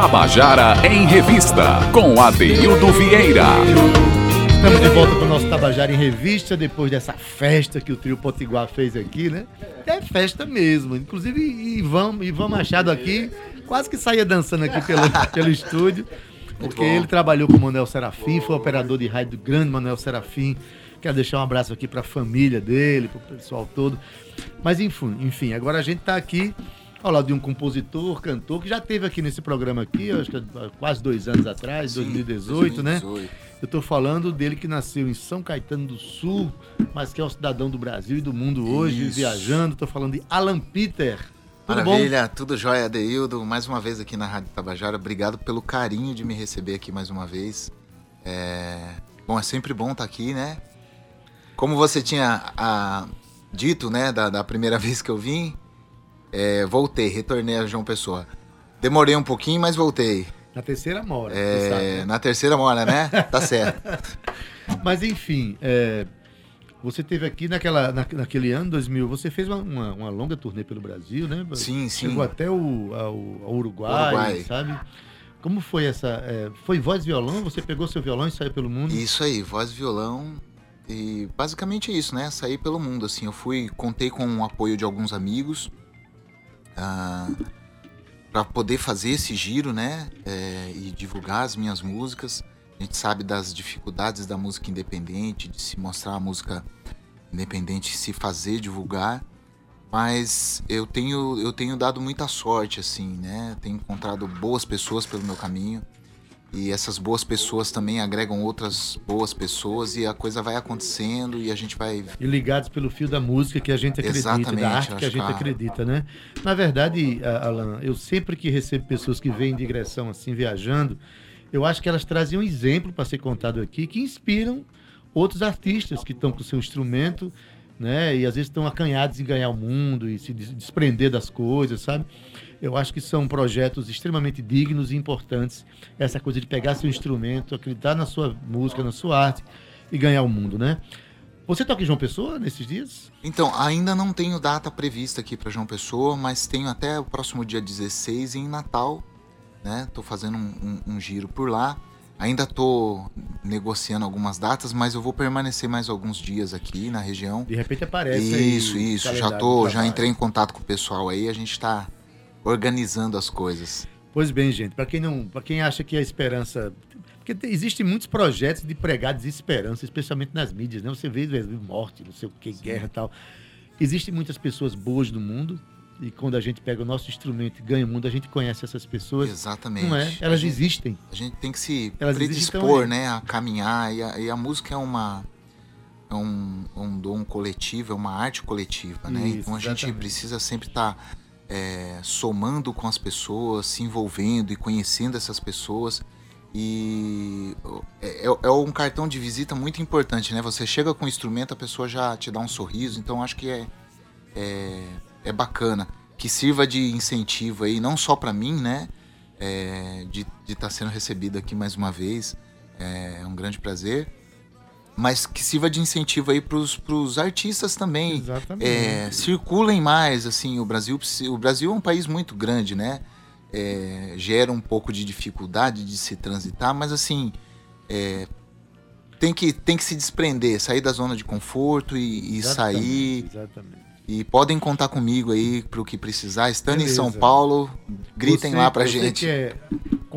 Tabajara em Revista, com Adeildo Vieira. Estamos de volta com o nosso Tabajara em Revista, depois dessa festa que o trio Potiguar fez aqui, né? É festa mesmo. Inclusive, Ivan, Ivan Machado aqui quase que saía dançando aqui pelo, pelo estúdio, porque ele trabalhou com o Manuel Serafim, foi operador de rádio do grande Manuel Serafim. Quero deixar um abraço aqui para a família dele, para o pessoal todo. Mas enfim, enfim, agora a gente está aqui ao lado de um compositor, cantor, que já teve aqui nesse programa aqui, acho que há quase dois anos atrás, Sim, 2018, 2018, né? Eu estou falando dele que nasceu em São Caetano do Sul, mas que é um cidadão do Brasil e do mundo hoje, Isso. viajando. Estou falando de Alan Peter. Tudo Maravilha, bom? tudo jóia, Adeildo. Mais uma vez aqui na Rádio Tabajara. Obrigado pelo carinho de me receber aqui mais uma vez. É... Bom, é sempre bom estar aqui, né? Como você tinha a... dito, né, da, da primeira vez que eu vim, é, voltei, retornei a João Pessoa. Demorei um pouquinho, mas voltei. Na terceira mora. É, sabe, né? Na terceira mora, né? tá certo. mas enfim, é, você teve aqui naquela, na, naquele ano, 2000, você fez uma, uma, uma, longa turnê pelo Brasil, né? Sim, sim. Chegou até o ao, ao Uruguai, Uruguai, sabe? Como foi essa. É, foi voz e violão? Você pegou seu violão e saiu pelo mundo? Isso aí, voz e violão. E basicamente é isso, né? Sair pelo mundo, assim. Eu fui, contei com o apoio de alguns amigos ah, para poder fazer esse giro, né? É, e divulgar as minhas músicas. A gente sabe das dificuldades da música independente, de se mostrar a música independente, se fazer divulgar. Mas eu tenho, eu tenho dado muita sorte, assim, né? Tenho encontrado boas pessoas pelo meu caminho. E essas boas pessoas também agregam outras boas pessoas e a coisa vai acontecendo e a gente vai. E ligados pelo fio da música que a gente acredita, Exatamente, da arte que a gente que... acredita, né? Na verdade, Alan, eu sempre que recebo pessoas que vêm de digressão assim, viajando, eu acho que elas trazem um exemplo para ser contado aqui que inspiram outros artistas que estão com o seu instrumento, né? E às vezes estão acanhados em ganhar o mundo e se desprender das coisas, sabe? Eu acho que são projetos extremamente dignos e importantes. Essa coisa de pegar seu instrumento, acreditar na sua música, na sua arte e ganhar o mundo, né? Você toca em João Pessoa nesses dias? Então, ainda não tenho data prevista aqui para João Pessoa, mas tenho até o próximo dia 16 em Natal, né? Tô fazendo um, um, um giro por lá. Ainda tô negociando algumas datas, mas eu vou permanecer mais alguns dias aqui na região. De repente aparece Isso, isso. Já tô, já entrei em contato com o pessoal aí, a gente está organizando as coisas. Pois bem, gente, para quem não, para quem acha que a esperança porque existem muitos projetos de pregar desesperança, especialmente nas mídias, né? Você vê, vê morte, não sei o que, Sim. guerra e tal. Existem muitas pessoas boas no mundo, e quando a gente pega o nosso instrumento e ganha o mundo, a gente conhece essas pessoas. Exatamente. Não é? Elas a gente, existem. A gente tem que se Elas predispor, né, a caminhar. E a, e a, música é uma é um, um dom coletivo, é uma arte coletiva, né? Isso, então a exatamente. gente precisa sempre estar tá é, somando com as pessoas, se envolvendo e conhecendo essas pessoas. E é, é, é, um cartão de visita muito importante, né? Você chega com o instrumento, a pessoa já te dá um sorriso, então acho que é, é, é bacana. Que sirva de incentivo aí, não só para mim, né? É, de estar tá sendo recebido aqui mais uma vez. É um grande prazer mas que sirva de incentivo aí para os artistas também. Exatamente. É, circulem mais, assim, o Brasil, o Brasil é um país muito grande, né? É, gera um pouco de dificuldade de se transitar, mas assim, é, tem, que, tem que se desprender, sair da zona de conforto e, e exatamente, sair. Exatamente. E podem contar comigo aí para o que precisar. Estando Beleza. em São Paulo, gritem você, lá pra gente. Que é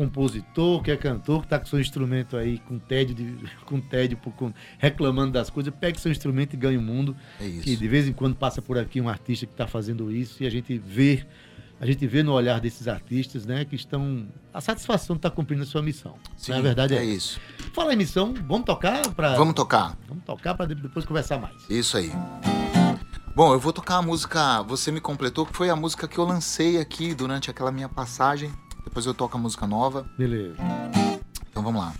compositor, que é cantor, que está com seu instrumento aí com tédio, de, com tédio com, reclamando das coisas, pegue seu instrumento e ganhe o mundo. É isso. Que de vez em quando passa por aqui um artista que está fazendo isso e a gente vê, a gente vê no olhar desses artistas, né, que estão a satisfação de estar tá cumprindo a sua missão. Sim, Na verdade é, é isso. Fala em missão, vamos tocar para Vamos tocar. Vamos tocar para depois conversar mais. Isso aí. Bom, eu vou tocar a música Você Me Completou, que foi a música que eu lancei aqui durante aquela minha passagem depois eu toco a música nova. Beleza. Então vamos lá.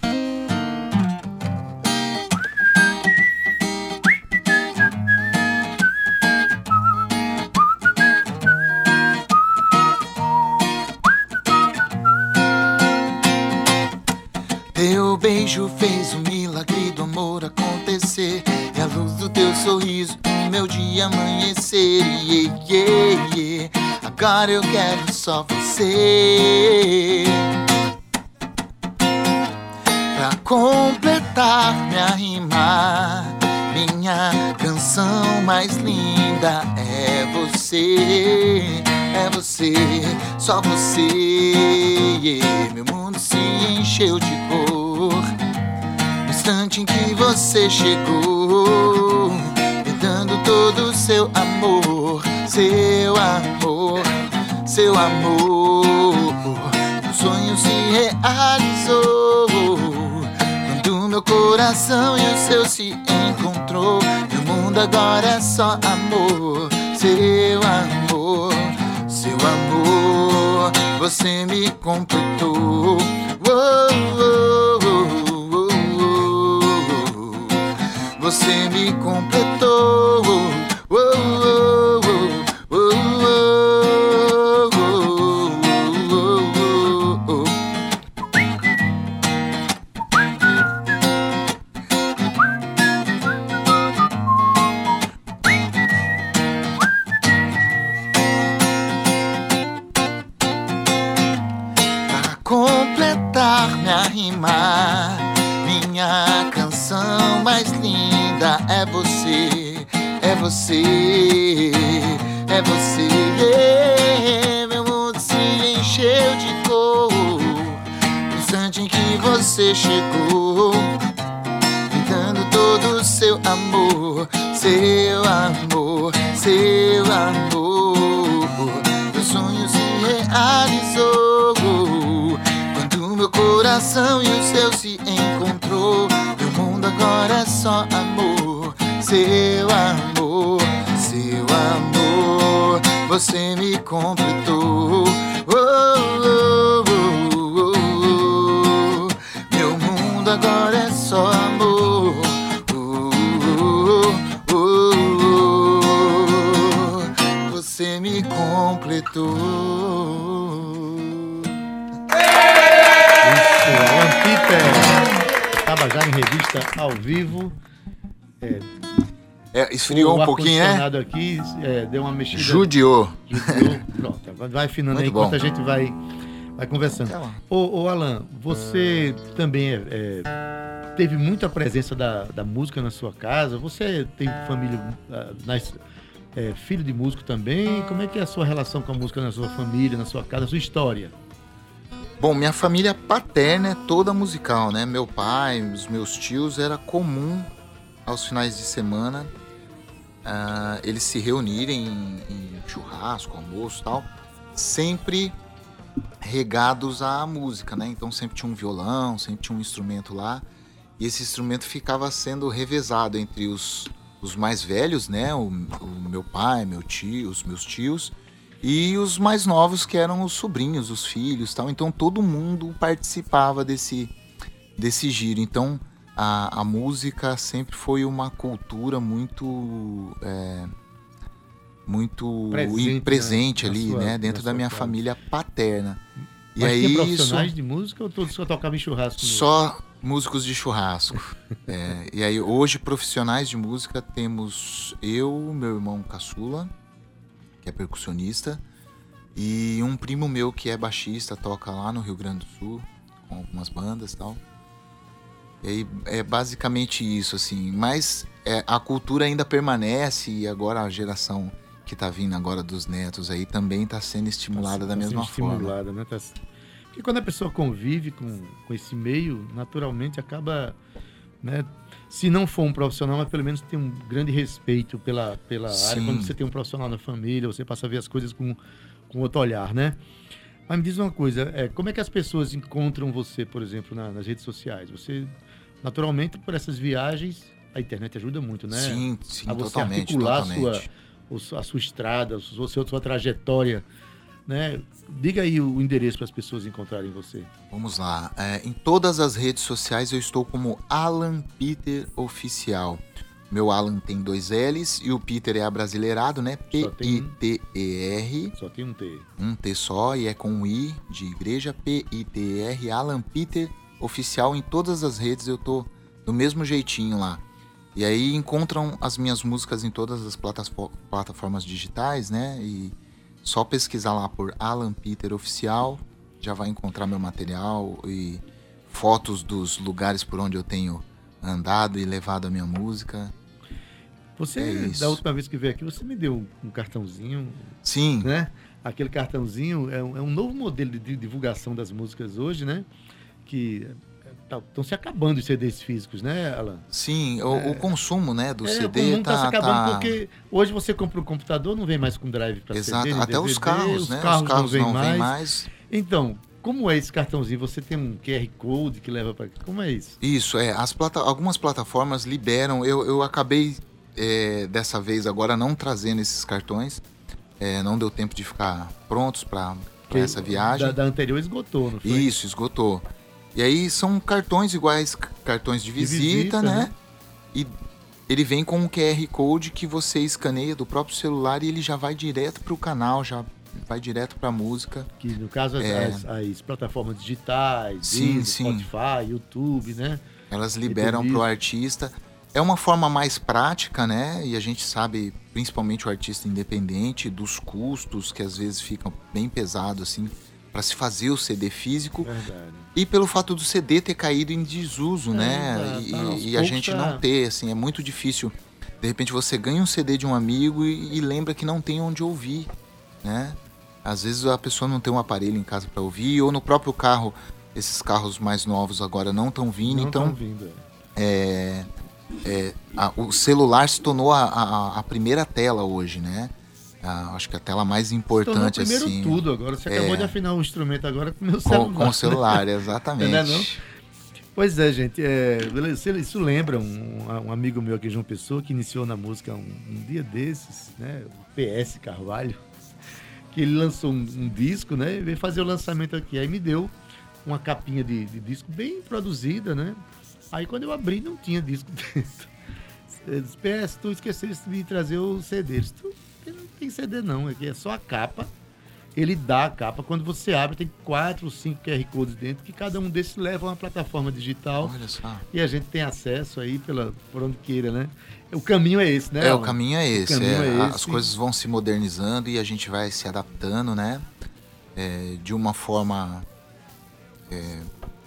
Teu beijo fez o Agora eu quero só você. Pra completar minha rima, minha canção mais linda é você, é você, só você. Meu mundo se encheu de cor no instante em que você chegou, me dando todo o seu amor, seu amor seu amor. O sonho se realizou quando meu coração e o seu se encontrou. Meu mundo agora é só amor, seu amor, seu amor. Você me completou. Oh, oh, oh, Você me completou. Seu amor, seu amor. Meu sonho se realizou quando meu coração e o seu se encontrou. Meu mundo agora é só amor, seu amor você me completou. Oh, oh, oh, Tabajara em revista ao vivo. É, é, esfriou um pouquinho, é? aqui, é, deu uma mexida. Judiou. Judiou. Pronto, vai afinando Muito aí bom. enquanto a gente vai, vai conversando. Tá ô, ô, Alan, você também é, é, teve muita presença da, da música na sua casa? Você tem família, ah, nas, é, filho de músico também? Como é que é a sua relação com a música na sua família, na sua casa, na sua história? Bom, minha família paterna é toda musical, né? Meu pai, os meus tios, era comum aos finais de semana uh, eles se reunirem em, em churrasco, almoço tal, sempre regados à música, né? Então sempre tinha um violão, sempre tinha um instrumento lá. E esse instrumento ficava sendo revezado entre os, os mais velhos, né? O, o, meu pai, meu tio, os meus tios, e os mais novos, que eram os sobrinhos, os filhos tal. Então todo mundo participava desse, desse giro. Então a, a música sempre foi uma cultura muito é, muito presente, presente né? ali, sua, né, dentro da minha casa. família paterna. E Mas aí profissionais isso, de música ou todos só tocavam em churrasco? Mesmo? Só músicos de churrasco. é, e aí hoje profissionais de música temos eu, meu irmão caçula, que é percussionista, e um primo meu que é baixista, toca lá no Rio Grande do Sul com algumas bandas, e tal. E aí é basicamente isso, assim. Mas é, a cultura ainda permanece e agora a geração que está vindo agora dos netos aí também está sendo estimulada tá, da tá mesma forma. Estimulada, né? Tá... Porque quando a pessoa convive com, com esse meio, naturalmente acaba, né? Se não for um profissional, mas pelo menos tem um grande respeito pela, pela área. Quando você tem um profissional na família, você passa a ver as coisas com, com outro olhar, né? Mas me diz uma coisa, é, como é que as pessoas encontram você, por exemplo, na, nas redes sociais? Você Naturalmente, por essas viagens, a internet ajuda muito, né? Sim, sim, a você totalmente, articular totalmente. A, sua, a sua estrada, a sua, a sua trajetória. Né? Diga aí o endereço para as pessoas encontrarem você. Vamos lá. É, em todas as redes sociais eu estou como Alan Peter Oficial. Meu Alan tem dois L's e o Peter é abrasileirado, né? P-I-T-E-R. Só tem um T. Um T só e é com I de igreja. P-I-T-E-R. Alan Peter oficial em todas as redes, eu tô do mesmo jeitinho lá. E aí encontram as minhas músicas em todas as plataformas digitais, né? E só pesquisar lá por Alan Peter Oficial, já vai encontrar meu material e fotos dos lugares por onde eu tenho andado e levado a minha música. Você, é da última vez que veio aqui, você me deu um cartãozinho. Sim. Né? Aquele cartãozinho é um, é um novo modelo de divulgação das músicas hoje, né? Que estão tá, se acabando os CDs físicos, né, Alan? Sim, o, é, o consumo né, do é, CD está tá se acabando tá... porque hoje você compra um computador, não vem mais com drive para CD. Exato, até DVD, os carros, os né? Carros os carros não vêm mais. Vem mais. Então, como é esse cartãozinho? Você tem um QR Code que leva para. Como é isso? Isso, é. As plata... Algumas plataformas liberam. Eu, eu acabei é, dessa vez agora não trazendo esses cartões. É, não deu tempo de ficar prontos para essa viagem. Da, da, anterior esgotou, não foi? Isso, esgotou. E aí são cartões iguais cartões de visita, de visita né? né? E ele vem com um QR Code que você escaneia do próprio celular e ele já vai direto para o canal, já vai direto para a música. Que no caso as, é... as, as plataformas digitais, sim, Deezer, sim. Spotify, YouTube, né? Elas liberam para o artista. É uma forma mais prática, né? E a gente sabe, principalmente o artista independente, dos custos que às vezes ficam bem pesados assim para se fazer o CD físico. Verdade. E pelo fato do CD ter caído em desuso, é, né? Tá, e, tá, e a gente não ter, assim, é muito difícil. De repente você ganha um CD de um amigo e, e, lembra que não tem onde ouvir, né? Às vezes a pessoa não tem um aparelho em casa para ouvir ou no próprio carro. Esses carros mais novos agora não estão vindo, não então vindo. É, é, a, o celular se tornou a, a, a primeira tela hoje, né? Ah, acho que a tela mais importante primeiro assim. tudo agora. Você é... acabou de afinar o instrumento agora com o meu celular. Com, com o celular, exatamente. não é não? Pois é, gente. É, isso lembra um, um, amigo meu aqui, João Pessoa, que iniciou na música um, um dia desses, né? O PS Carvalho, que ele lançou um, um, disco, né? E veio fazer o lançamento aqui. Aí me deu uma capinha de, de disco bem produzida, né? Aí quando eu abri, não tinha disco dentro. Eu disse, PS, tu esqueceste de trazer o CD. Disse, tu não tem CD não, aqui é só a capa. Ele dá a capa. Quando você abre, tem quatro ou cinco QR Codes dentro, que cada um desses leva a uma plataforma digital. Olha só. E a gente tem acesso aí pela, por onde queira, né? O caminho é esse, né? É, o caminho é esse. Caminho é, é esse. As coisas vão se modernizando e a gente vai se adaptando, né? É, de uma forma é,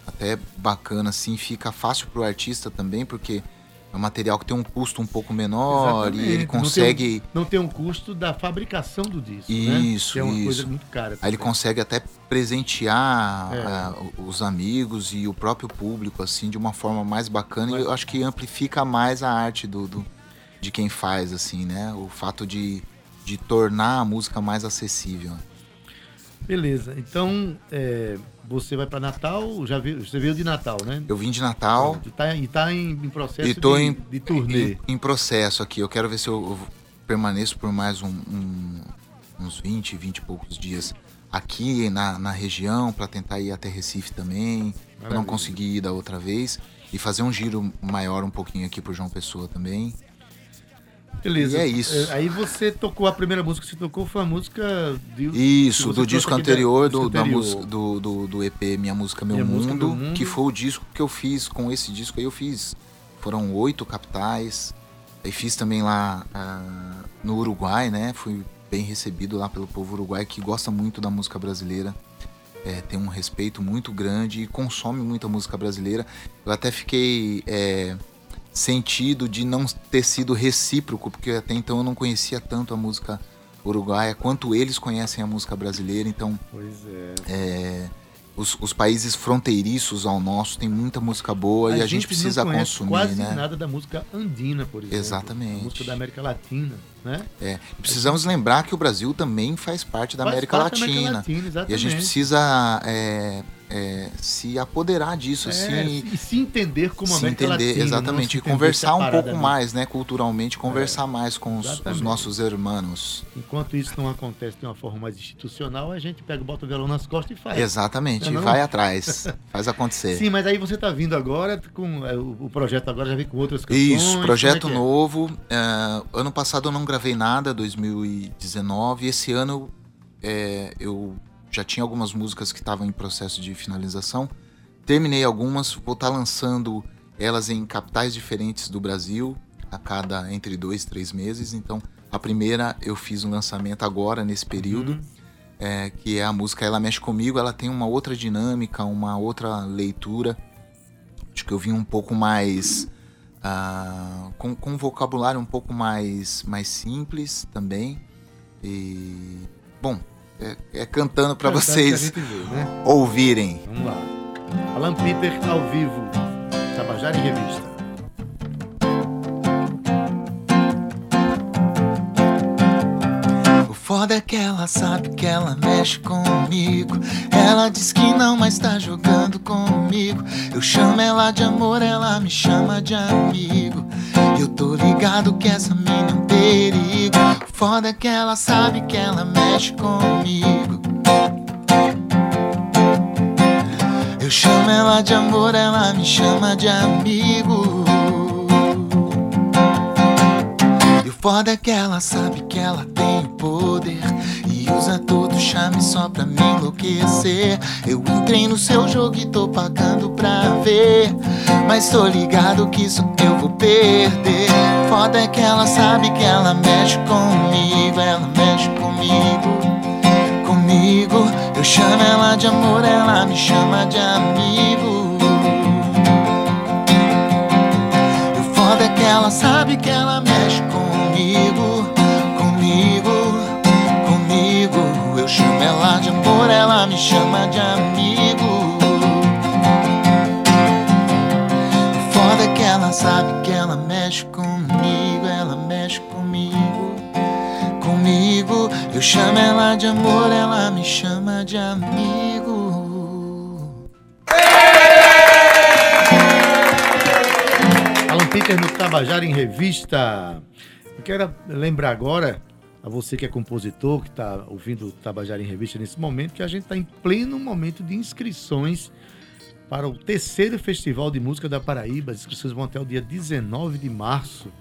até bacana, assim. Fica fácil para o artista também, porque é um material que tem um custo um pouco menor Exatamente. e ele consegue. Não tem, não tem um custo da fabricação do disco. Isso, né? é uma isso. coisa muito cara. Aí ele consegue até presentear é. uh, os amigos e o próprio público, assim, de uma forma mais bacana. Mas... E eu acho que amplifica mais a arte do, do, de quem faz, assim, né? O fato de, de tornar a música mais acessível. Beleza. Então, é, você vai para Natal, já viu, você veio de Natal, né? Eu vim de Natal. E está tá em, em, processo e tô de, em, de turnê. Em, em, processo aqui. Eu quero ver se eu, eu permaneço por mais um, um, uns 20, 20 e poucos dias aqui na, na região para tentar ir até Recife também. Eu não consegui ir da outra vez. E fazer um giro maior um pouquinho aqui por João Pessoa também. Beleza. E é isso. É, aí você tocou, a primeira música que você tocou foi a música. De, isso, do disco anterior, do, da do, do, do, EP Minha Música Meu, Minha Mundo, música, Meu Mundo, que foi o disco que eu fiz. Com esse disco aí eu fiz. Foram oito capitais. Aí fiz também lá uh, no Uruguai, né? Fui bem recebido lá pelo povo uruguai que gosta muito da música brasileira. É, tem um respeito muito grande e consome muita música brasileira. Eu até fiquei. É, sentido de não ter sido recíproco, porque até então eu não conhecia tanto a música uruguaia quanto eles conhecem a música brasileira. Então, pois é. é os, os, países fronteiriços ao nosso tem muita música boa a e a gente, precisa não consumir, quase né? nada da música andina, por exemplo. Exatamente. A música da América Latina, né? É. precisamos gente... lembrar que o Brasil também faz parte da, faz América, parte Latina, da América Latina. E a gente precisa é, é, se apoderar disso, é. E se entender como se América entender, Latina. Exatamente. E conversar um pouco mais, né? Culturalmente, conversar é, mais com os, os, nossos irmãos. Enquanto isso não acontece de uma forma mais institucional, a gente pega, bota o violão nas costas e faz. Exatamente, e vai atrás. faz acontecer. Sim, mas aí você está vindo agora com é, o, projeto agora já vem com outras canções. Isso, projeto é, é novo. Uh, ano passado eu não gravei nada, 2019. Esse ano eu já tinha algumas músicas que estavam em processo de finalização. Terminei algumas, vou estar tá lançando elas em capitais diferentes do Brasil, a cada entre dois, três meses. Então, a primeira eu fiz um lançamento agora, nesse período, uhum. é, que é a música Ela Mexe Comigo. Ela tem uma outra dinâmica, uma outra leitura. Acho que eu vim um pouco mais uh, com, com um vocabulário um pouco mais, mais simples também. E, bom, é, é cantando para vocês vê, né? ouvirem. Vamos lá. Alan Peter ao vivo, Tabajara em Revista. foda é que ela sabe que ela mexe comigo. Ela diz que não, mas tá jogando comigo. Eu chamo ela de amor, ela me chama de amigo. Eu tô ligado que essa é um perigo. Foda que ela sabe que ela mexe comigo. Eu chamo ela de amor, ela me chama de amigo. E o foda é que ela sabe que ela tem poder e usa todo o charme só pra me enlouquecer. Eu entrei no seu jogo e tô pagando pra ver, mas tô ligado que isso eu vou perder. Foda é que ela sabe que ela mexe comigo, ela mexe comigo, comigo. Eu chamo ela de amor, ela me chama de amigo. E o foda é que ela sabe que ela mexe comigo Eu ela me chama de amigo. Foda que ela sabe que ela mexe comigo, ela mexe comigo, comigo. Eu chamo ela de amor, ela me chama de amigo. Alan Peter no Tabajara em Revista. Eu quero lembrar agora a você que é compositor, que está ouvindo o Tabajara em Revista nesse momento, que a gente está em pleno momento de inscrições para o terceiro Festival de Música da Paraíba. As inscrições vão até o dia 19 de março.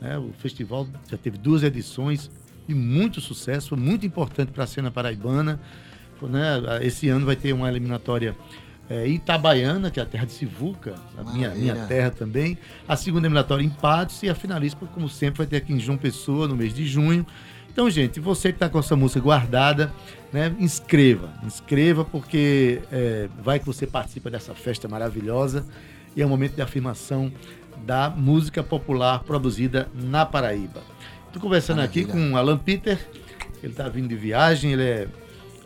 Né? O festival já teve duas edições de muito sucesso, muito importante para a cena paraibana. Né? Esse ano vai ter uma eliminatória é, Itabaiana, que é a terra de Sivuca, a minha, minha terra também. A segunda eliminatória em Patos e a finalista, como sempre, vai ter aqui em João Pessoa, no mês de junho. Então, gente, você que está com essa música guardada, né, inscreva. Inscreva, porque é, vai que você participa dessa festa maravilhosa e é um momento de afirmação da música popular produzida na Paraíba. Estou conversando Maravilha. aqui com o Alan Peter, ele está vindo de viagem, ele é,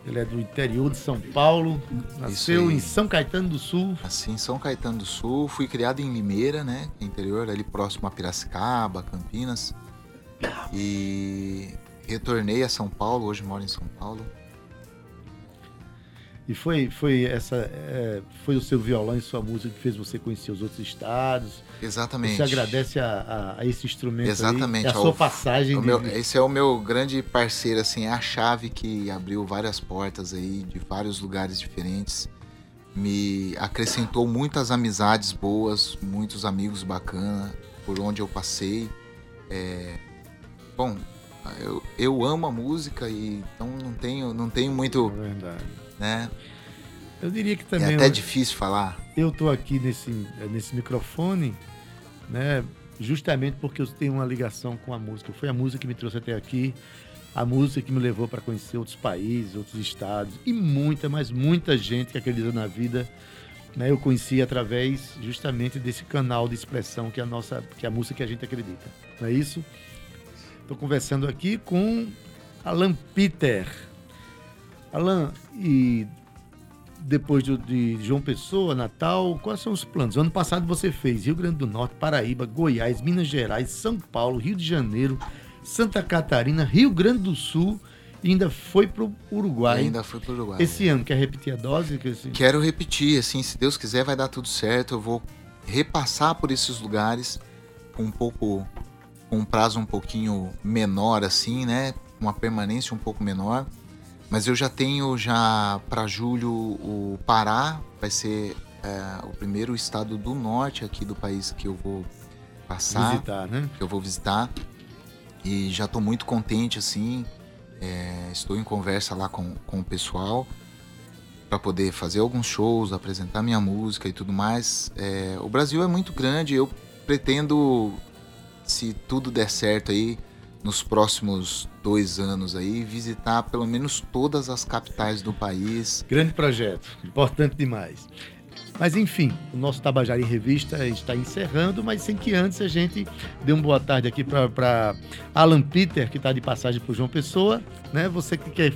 ele é do interior de São Paulo, nasceu em São Caetano do Sul. Assim, São Caetano do Sul, fui criado em Limeira, né, interior ali próximo a Piracicaba, Campinas. E retornei a São Paulo, hoje moro em São Paulo. E foi, foi essa é, foi o seu violão e sua música que fez você conhecer os outros estados. Exatamente. Você agradece a, a, a esse instrumento Exatamente. Aí, a sua passagem. De... Meu, esse é o meu grande parceiro, assim, é a chave que abriu várias portas aí de vários lugares diferentes. Me acrescentou muitas amizades boas, muitos amigos bacanas por onde eu passei. É, bom, eu, eu amo a música e então não tenho, não tenho muito. É verdade. Né? Eu diria que também. É até eu, difícil falar. Eu tô aqui nesse, nesse microfone, né? Justamente porque eu tenho uma ligação com a música. Foi a música que me trouxe até aqui, a música que me levou para conhecer outros países, outros estados e muita, mas muita gente que acredita na vida. Né, eu conheci através justamente desse canal de expressão que é a nossa, que é a música que a gente acredita. Não é isso? Estou conversando aqui com Alan Peter. Alan, e depois de, de, João Pessoa, Natal, quais são os planos? Ano passado você fez Rio Grande do Norte, Paraíba, Goiás, Minas Gerais, São Paulo, Rio de Janeiro, Santa Catarina, Rio Grande do Sul e ainda foi para o Uruguai. E ainda foi para o Uruguai. Esse ano, quer repetir a dose? Quero repetir, assim, se Deus quiser vai dar tudo certo. Eu vou repassar por esses lugares com um pouco com um prazo um pouquinho menor assim, né? Uma permanência um pouco menor. Mas eu já tenho já para julho o Pará, vai ser é, o primeiro estado do norte aqui do país que eu vou passar, visitar, né? Que eu vou visitar. E já estou muito contente assim. É, estou em conversa lá com, com o pessoal para poder fazer alguns shows, apresentar minha música e tudo mais. É, o Brasil é muito grande, eu pretendo se tudo der certo aí, nos próximos dois anos aí, visitar pelo menos todas as capitais do país. Grande projeto, importante demais. Mas enfim, o nosso Tabajara em Revista está encerrando, mas sem que antes a gente dê uma boa tarde aqui para Alan Peter, que está de passagem por João Pessoa. Né? Você que quer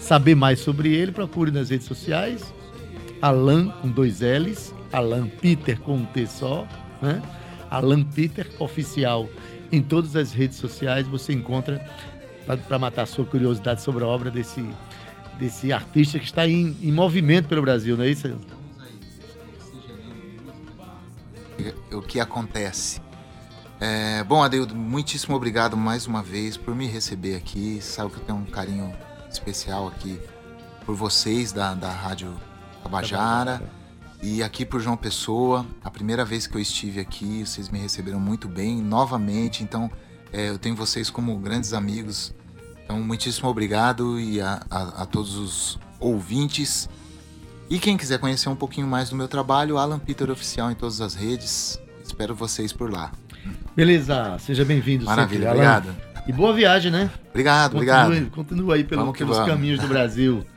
saber mais sobre ele, procure nas redes sociais. Alan com dois L's, Alan Peter com um T só, né? Alan Peter Oficial em todas as redes sociais você encontra para matar sua curiosidade sobre a obra desse, desse artista que está em, em movimento pelo Brasil, não é isso? O que acontece? É, bom, Adeildo, muitíssimo obrigado mais uma vez por me receber aqui. Sabe que eu tenho um carinho especial aqui por vocês da, da Rádio Tabajara. E aqui por João Pessoa, a primeira vez que eu estive aqui, vocês me receberam muito bem, novamente. Então, é, eu tenho vocês como grandes amigos. Então, muitíssimo obrigado e a, a, a, todos os ouvintes. E quem quiser conhecer um pouquinho mais do meu trabalho, Alan Peter Oficial em todas as redes. Espero vocês por lá. Beleza, seja bem-vindo. Maravilha, sempre, obrigado. E boa viagem, né? Obrigado, continue, obrigado. Continua aí pelo, pelos caminhos do Brasil.